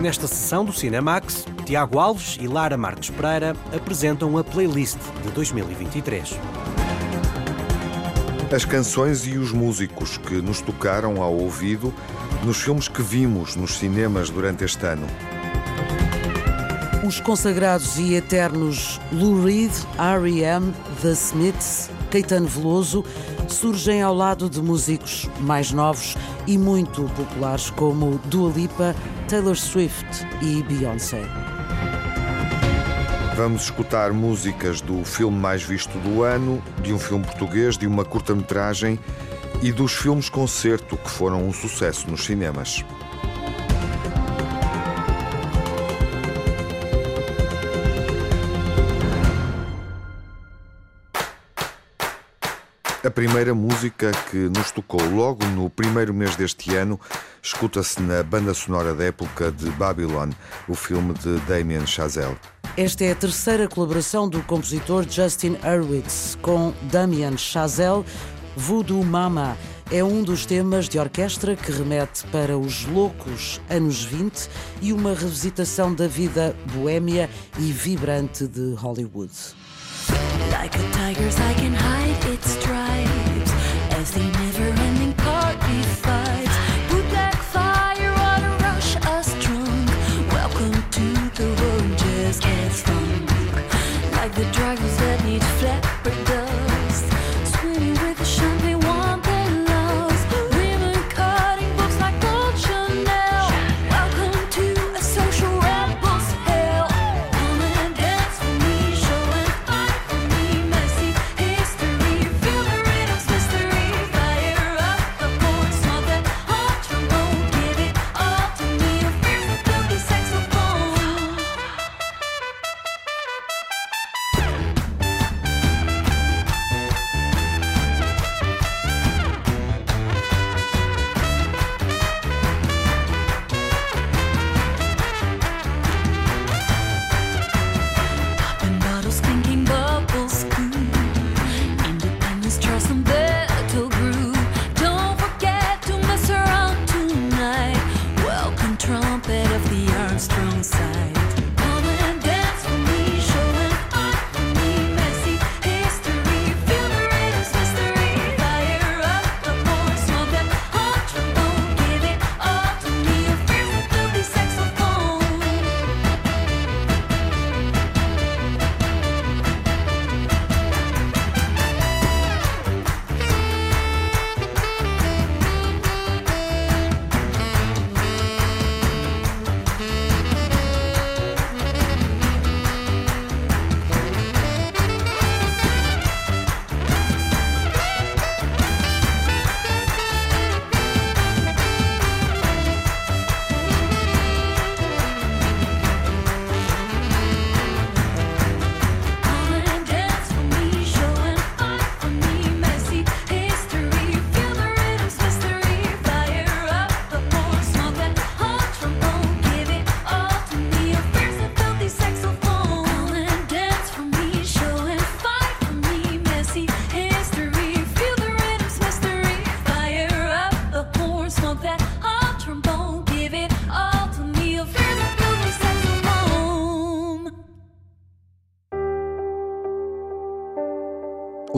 Nesta sessão do Cinemax, Tiago Alves e Lara Marques Pereira apresentam a playlist de 2023. As canções e os músicos que nos tocaram ao ouvido nos filmes que vimos nos cinemas durante este ano. Os consagrados e eternos Lou Reed, R.E.M., The Smiths, Caetano Veloso surgem ao lado de músicos mais novos e muito populares como Dua Lipa, Taylor Swift e Beyoncé. Vamos escutar músicas do filme mais visto do ano, de um filme português, de uma curta-metragem e dos filmes concerto que foram um sucesso nos cinemas. A primeira música que nos tocou logo no primeiro mês deste ano escuta-se na banda sonora da época de Babylon, o filme de Damien Chazelle. Esta é a terceira colaboração do compositor Justin Hurwitz com Damien Chazelle. Voodoo Mama é um dos temas de orquestra que remete para os loucos anos 20 e uma revisitação da vida boêmia e vibrante de Hollywood. Like little groove.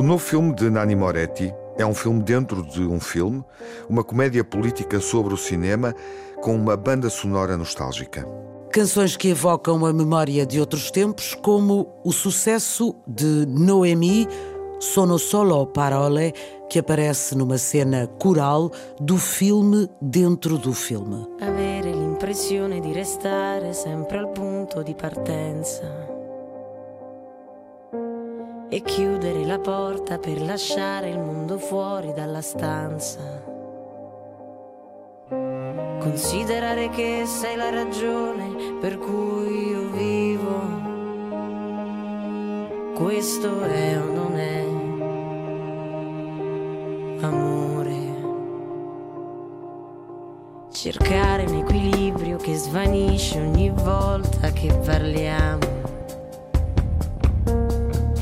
O novo filme de Nani Moretti é um filme dentro de um filme, uma comédia política sobre o cinema com uma banda sonora nostálgica. Canções que evocam a memória de outros tempos, como o sucesso de Noemi, Sono Solo Parole, que aparece numa cena coral do filme dentro do filme. Avere l'impressione di restare sempre al punto di partenza. E chiudere la porta per lasciare il mondo fuori dalla stanza. Considerare che sei la ragione per cui io vivo. Questo è o non è amore. Cercare un equilibrio che svanisce ogni volta che parliamo.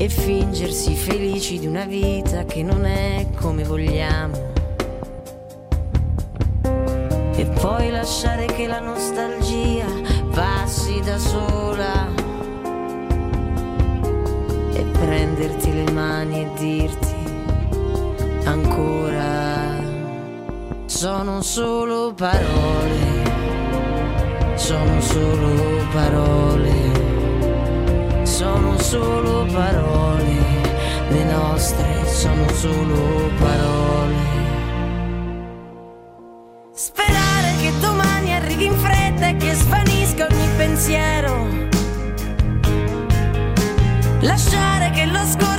E fingersi felici di una vita che non è come vogliamo. E poi lasciare che la nostalgia trovarti da sola e prenderti le mani e dirti ancora sono solo parole, sono solo parole, sono solo parole, le nostre sono solo parole. Sperare che domani arrivi in fretta e che svanisca ogni pensiero. Lasciare che lo scorrere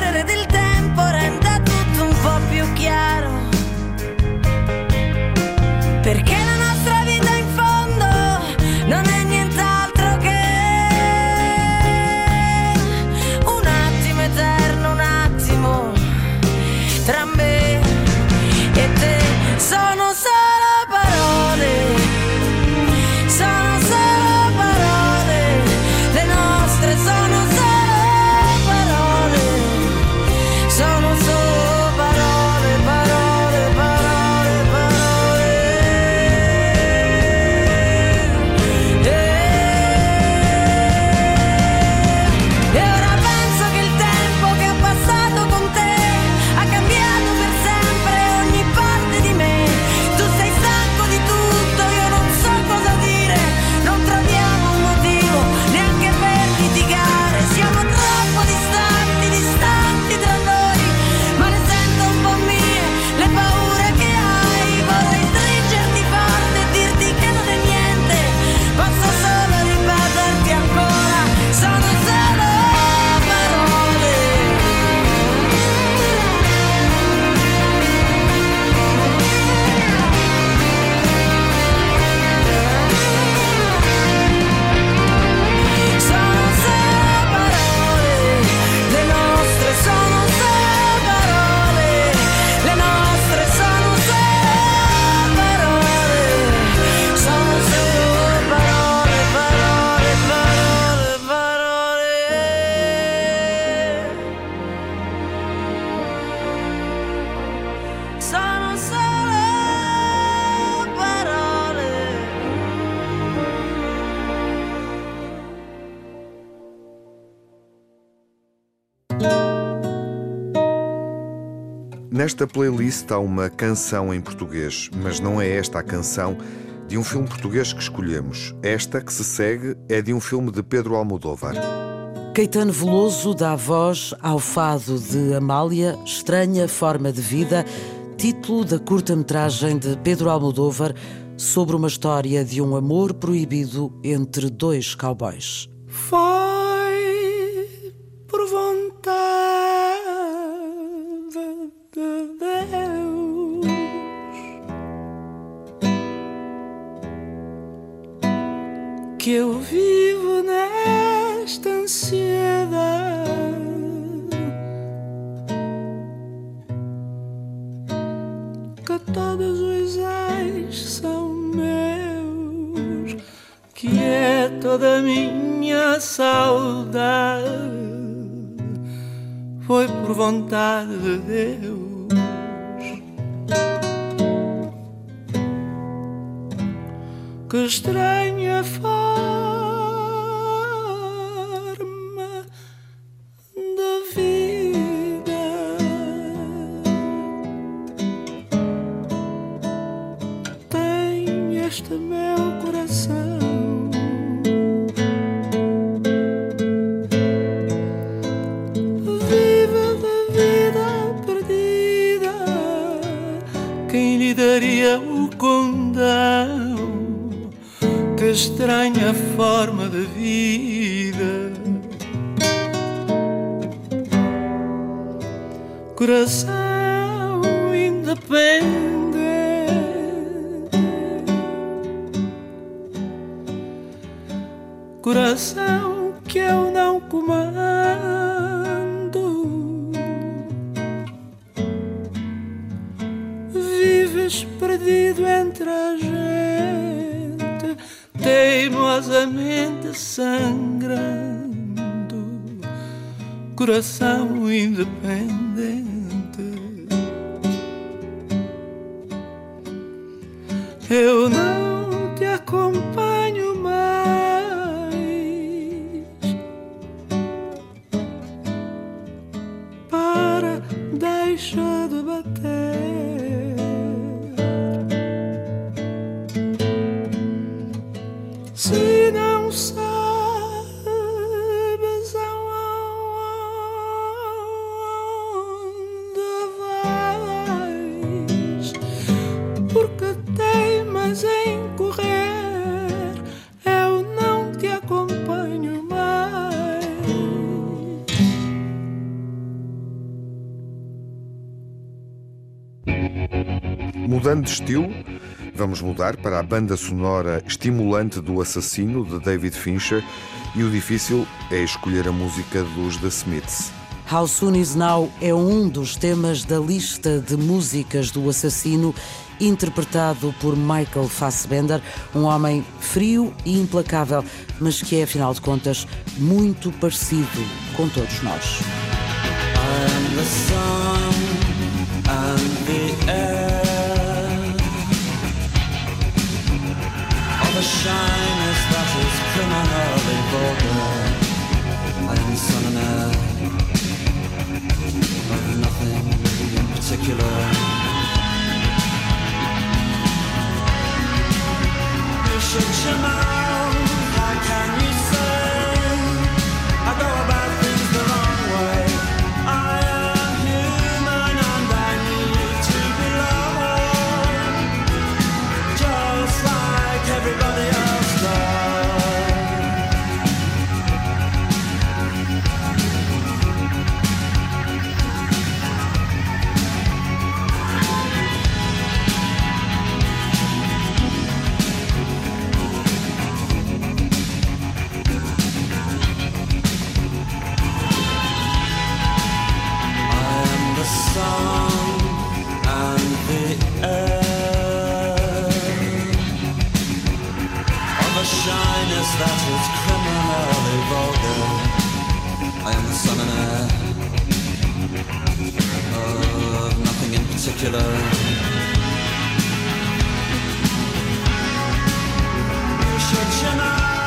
Nesta playlist há uma canção em português, mas não é esta a canção de um filme português que escolhemos. Esta que se segue é de um filme de Pedro Almodóvar. Caetano Veloso dá voz ao fado de Amália, Estranha Forma de Vida, título da curta-metragem de Pedro Almodóvar sobre uma história de um amor proibido entre dois cowboys. Saudade. Foi por vontade de Deus. Que estranha forma sangrando, coração independente. Eu não te acompanho mais para deixar de bater. Mudando de estilo, vamos mudar para a banda sonora estimulante do Assassino de David Fincher e o difícil é escolher a música dos The Smiths. How Soon Is Now é um dos temas da lista de músicas do assassino, interpretado por Michael Fassbender, um homem frio e implacável, mas que é, afinal de contas, muito parecido com todos nós. 你。说什么，看你。A shyness that is criminally vulgar. I am the sun and air Of nothing in particular. You shut your mouth,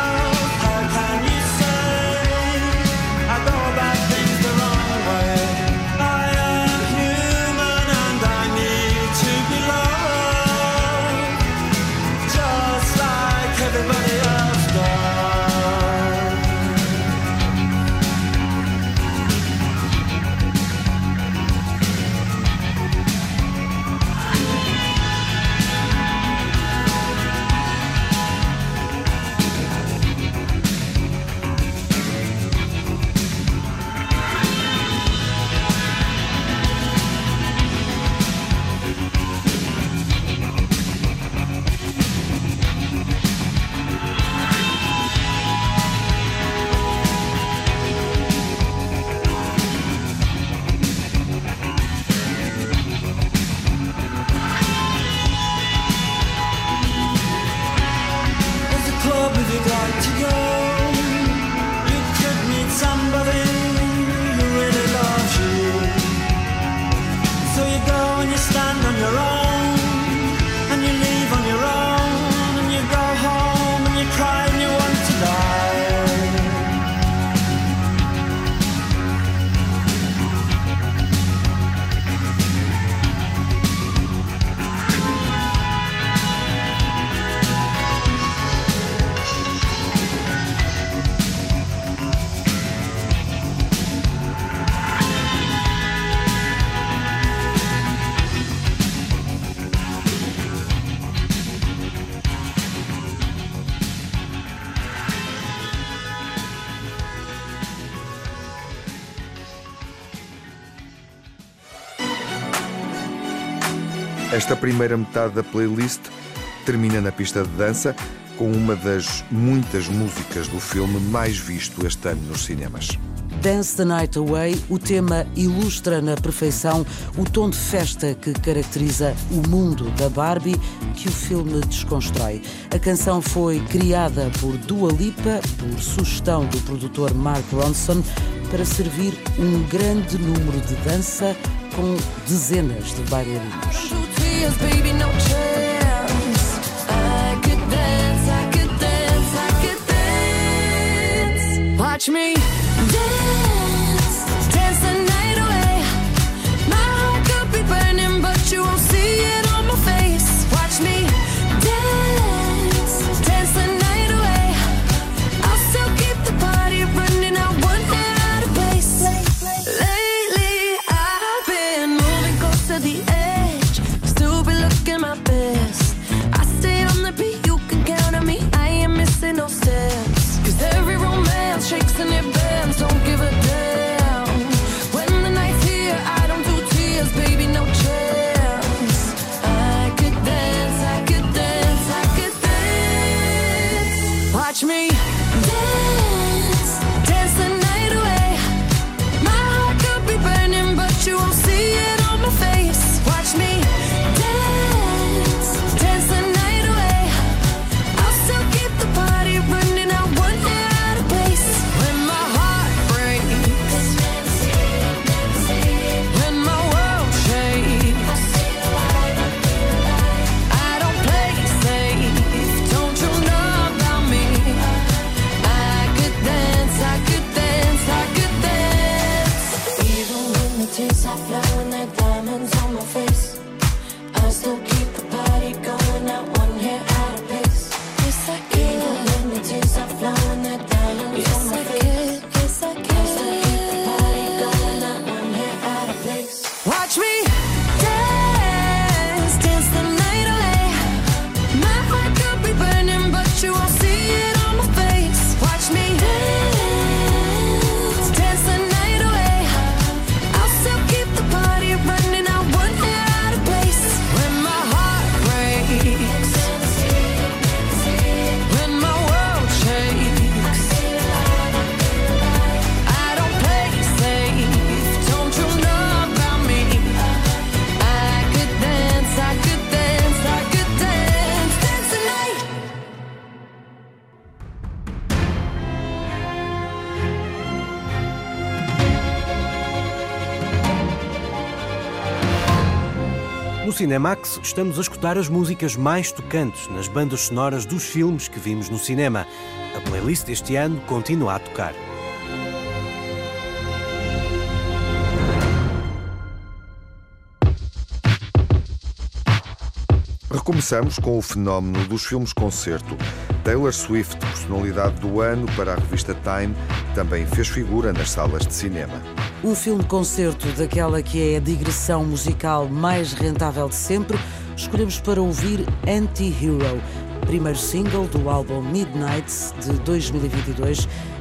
to go. Primeira metade da playlist termina na pista de dança com uma das muitas músicas do filme mais visto este ano nos cinemas. Dance the Night Away, o tema ilustra na perfeição o tom de festa que caracteriza o mundo da Barbie que o filme desconstrói. A canção foi criada por Dua Lipa, por sugestão do produtor Mark Ronson, para servir um grande número de dança com dezenas de bailarinos. Two tears, Cinemax estamos a escutar as músicas mais tocantes nas bandas sonoras dos filmes que vimos no cinema. A playlist deste ano continua a tocar. Recomeçamos com o fenómeno dos filmes concerto. Taylor Swift, personalidade do ano para a revista Time, também fez figura nas salas de cinema. Um filme-concerto daquela que é a digressão musical mais rentável de sempre, escolhemos para ouvir Anti-Hero, primeiro single do álbum Midnights de 2022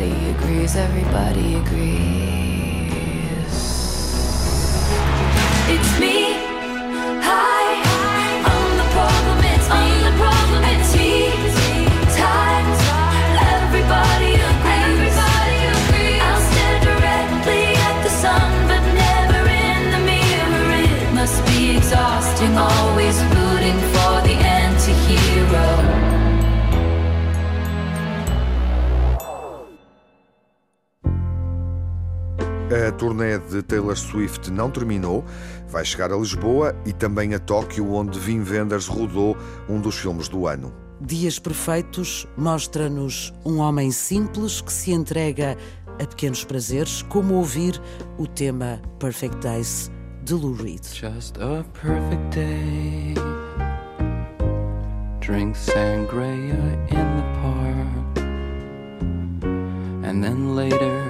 Everybody agrees, everybody agrees. A turnê de Taylor Swift não terminou, vai chegar a Lisboa e também a Tóquio, onde Vim Wenders rodou um dos filmes do ano. Dias Perfeitos mostra-nos um homem simples que se entrega a pequenos prazeres, como ouvir o tema Perfect Days de Lou Reed. Just a perfect day. Drink sangria in the park. And then later,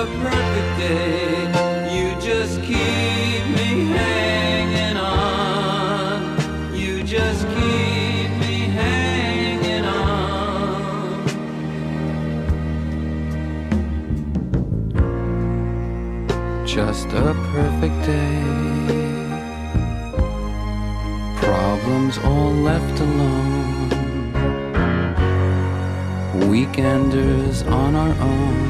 A perfect day. You just keep me hanging on. You just keep me hanging on. Just a perfect day. Problems all left alone. Weekenders on our own.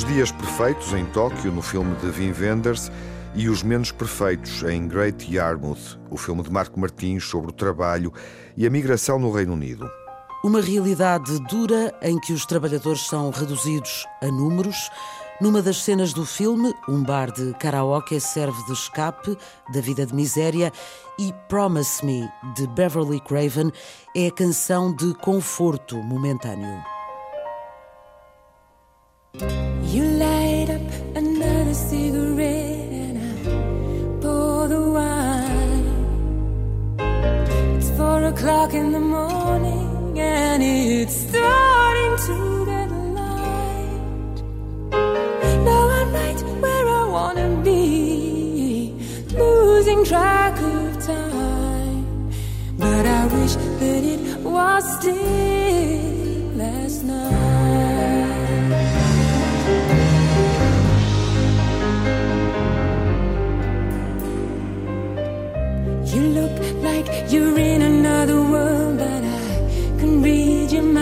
Os Dias Perfeitos em Tóquio, no filme de Vim Wenders, e Os Menos Perfeitos em Great Yarmouth, o filme de Marco Martins sobre o trabalho e a migração no Reino Unido. Uma realidade dura em que os trabalhadores são reduzidos a números. Numa das cenas do filme, um bar de karaoke serve de escape da vida de miséria e Promise Me, de Beverly Craven, é a canção de conforto momentâneo. You light up another cigarette and I pour the wine. It's four o'clock in the morning and it's starting to get light. Now I'm right where I wanna be, losing track of time. But I wish that it was still last night. You look like you're in another world, but I can read your mind.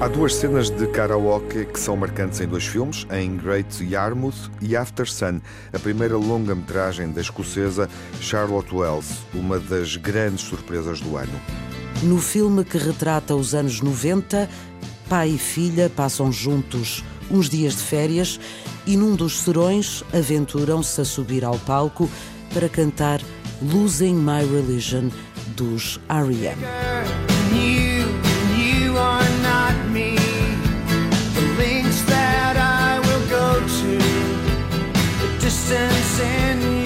Há duas cenas de karaoke que são marcantes em dois filmes, em Great Yarmouth e After Sun, a primeira longa-metragem da escocesa Charlotte Wells, uma das grandes surpresas do ano. No filme que retrata os anos 90, pai e filha passam juntos uns dias de férias e num dos serões aventuram-se a subir ao palco para cantar Losing My Religion dos R.E.M. the links that i will distance in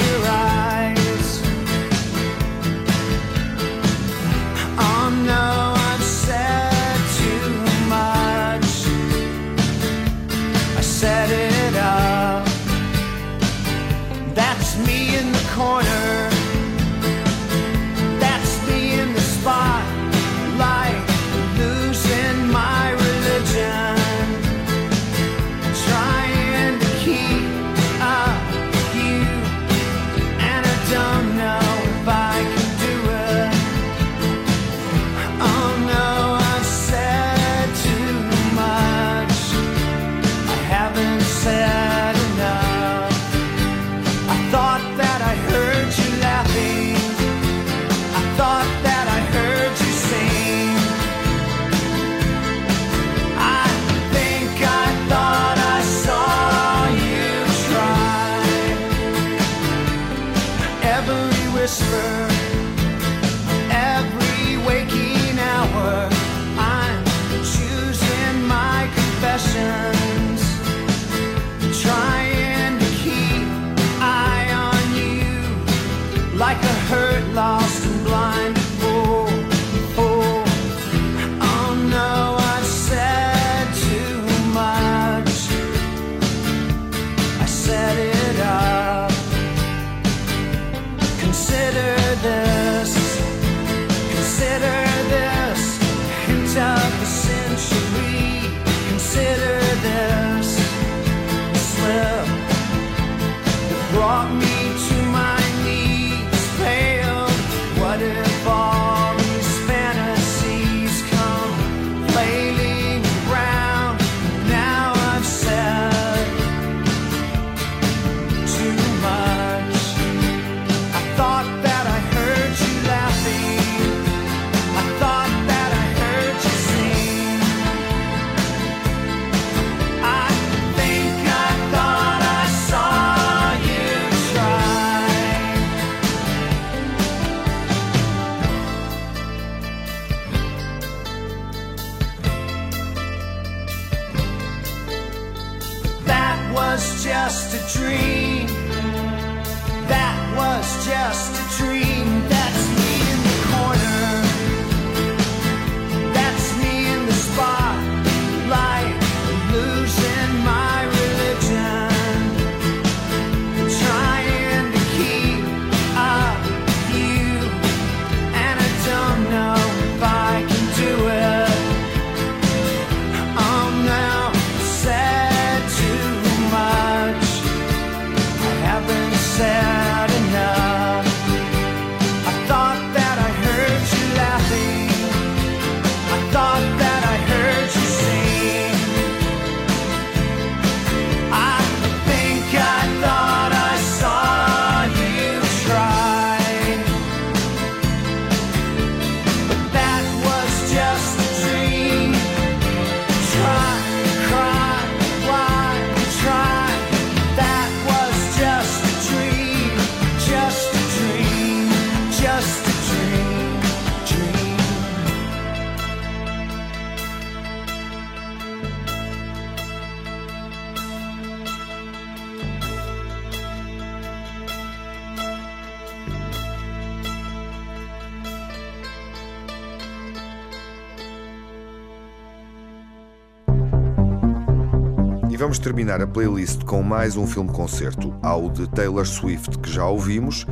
terminar a playlist com mais um filme concerto. Há o de Taylor Swift, que já ouvimos,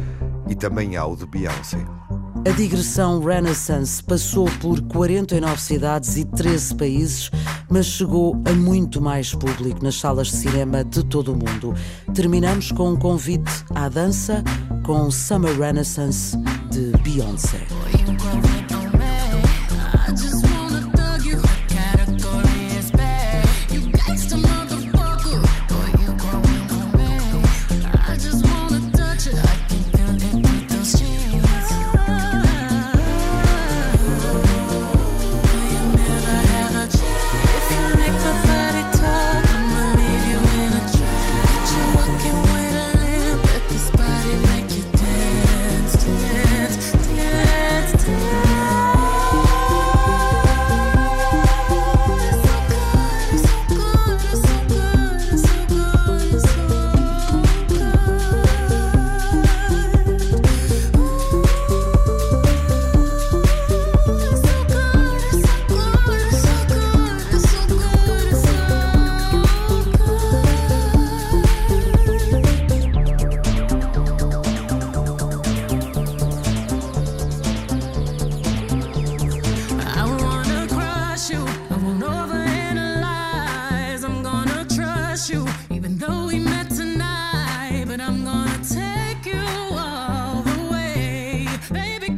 e também há o de Beyoncé. A digressão Renaissance passou por 49 cidades e 13 países, mas chegou a muito mais público nas salas de cinema de todo o mundo. Terminamos com um convite à dança com Summer Renaissance de Beyoncé. Baby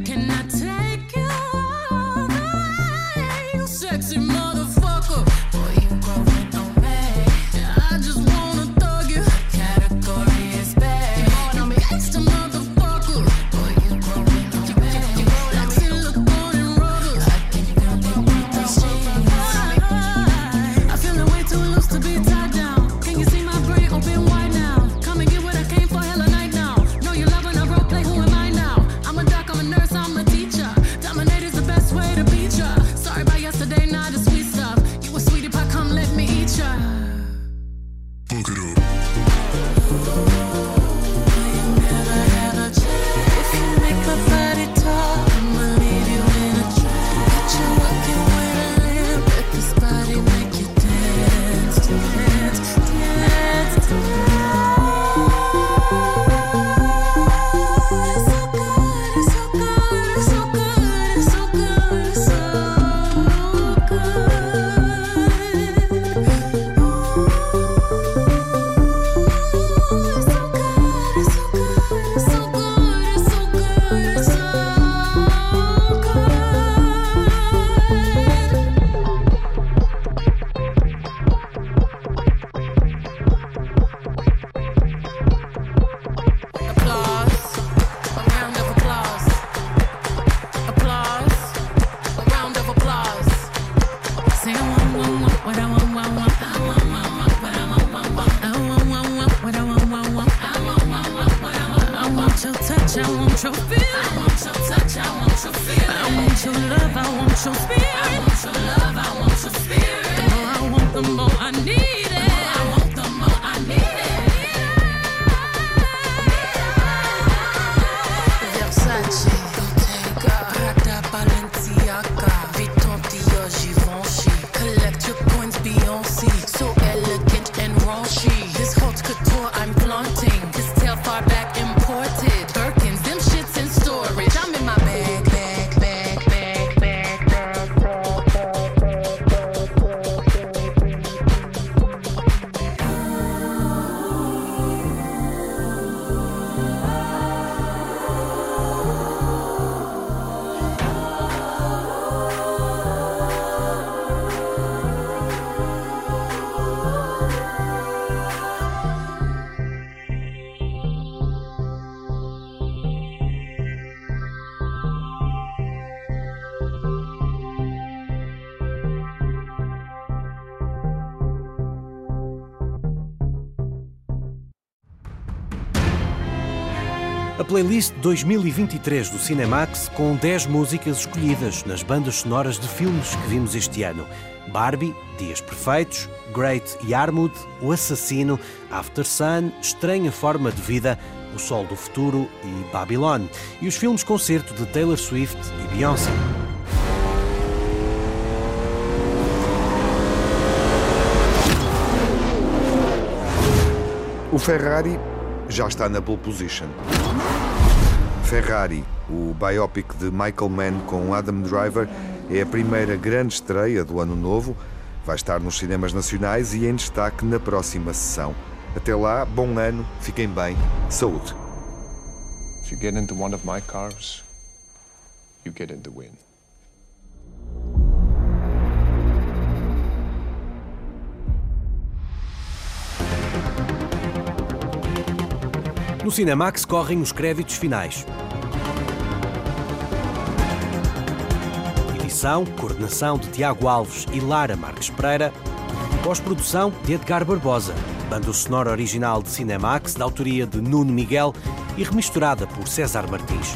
A playlist 2023 do Cinemax com 10 músicas escolhidas nas bandas sonoras de filmes que vimos este ano. Barbie, Dias Perfeitos, Great Yarmouth, O Assassino, After Sun, Estranha Forma de Vida, O Sol do Futuro e Babylon. E os filmes concerto de Taylor Swift e Beyoncé. O Ferrari já está na pole position. Ferrari, o biopic de Michael Mann com Adam Driver, é a primeira grande estreia do ano novo. Vai estar nos cinemas nacionais e em destaque na próxima sessão. Até lá, bom ano, fiquem bem, saúde. If you get into one of my cars, you get in the win. No Cinemax correm os créditos finais. Edição, coordenação de Tiago Alves e Lara Marques Pereira. Pós-produção de Edgar Barbosa. Banda sonora original de Cinemax, da autoria de Nuno Miguel e remisturada por César Martins.